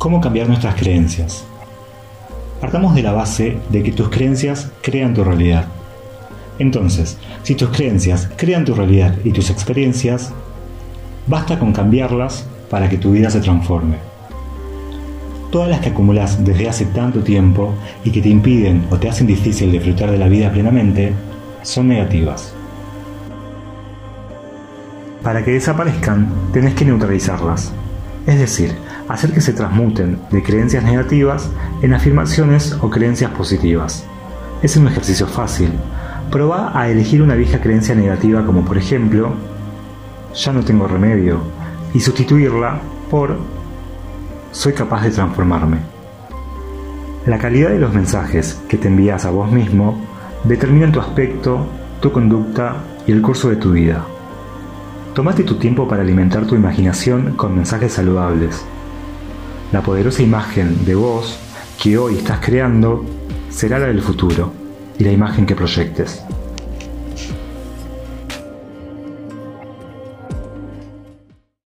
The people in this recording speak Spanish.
¿Cómo cambiar nuestras creencias? Partamos de la base de que tus creencias crean tu realidad. Entonces, si tus creencias crean tu realidad y tus experiencias, basta con cambiarlas para que tu vida se transforme. Todas las que acumulas desde hace tanto tiempo y que te impiden o te hacen difícil disfrutar de la vida plenamente, son negativas. Para que desaparezcan, tenés que neutralizarlas, es decir, hacer que se transmuten de creencias negativas en afirmaciones o creencias positivas. Es un ejercicio fácil. Proba a elegir una vieja creencia negativa como por ejemplo, ya no tengo remedio, y sustituirla por soy capaz de transformarme. La calidad de los mensajes que te envías a vos mismo determinan tu aspecto, tu conducta y el curso de tu vida. Tómate tu tiempo para alimentar tu imaginación con mensajes saludables. La poderosa imagen de vos que hoy estás creando será la del futuro y la imagen que proyectes.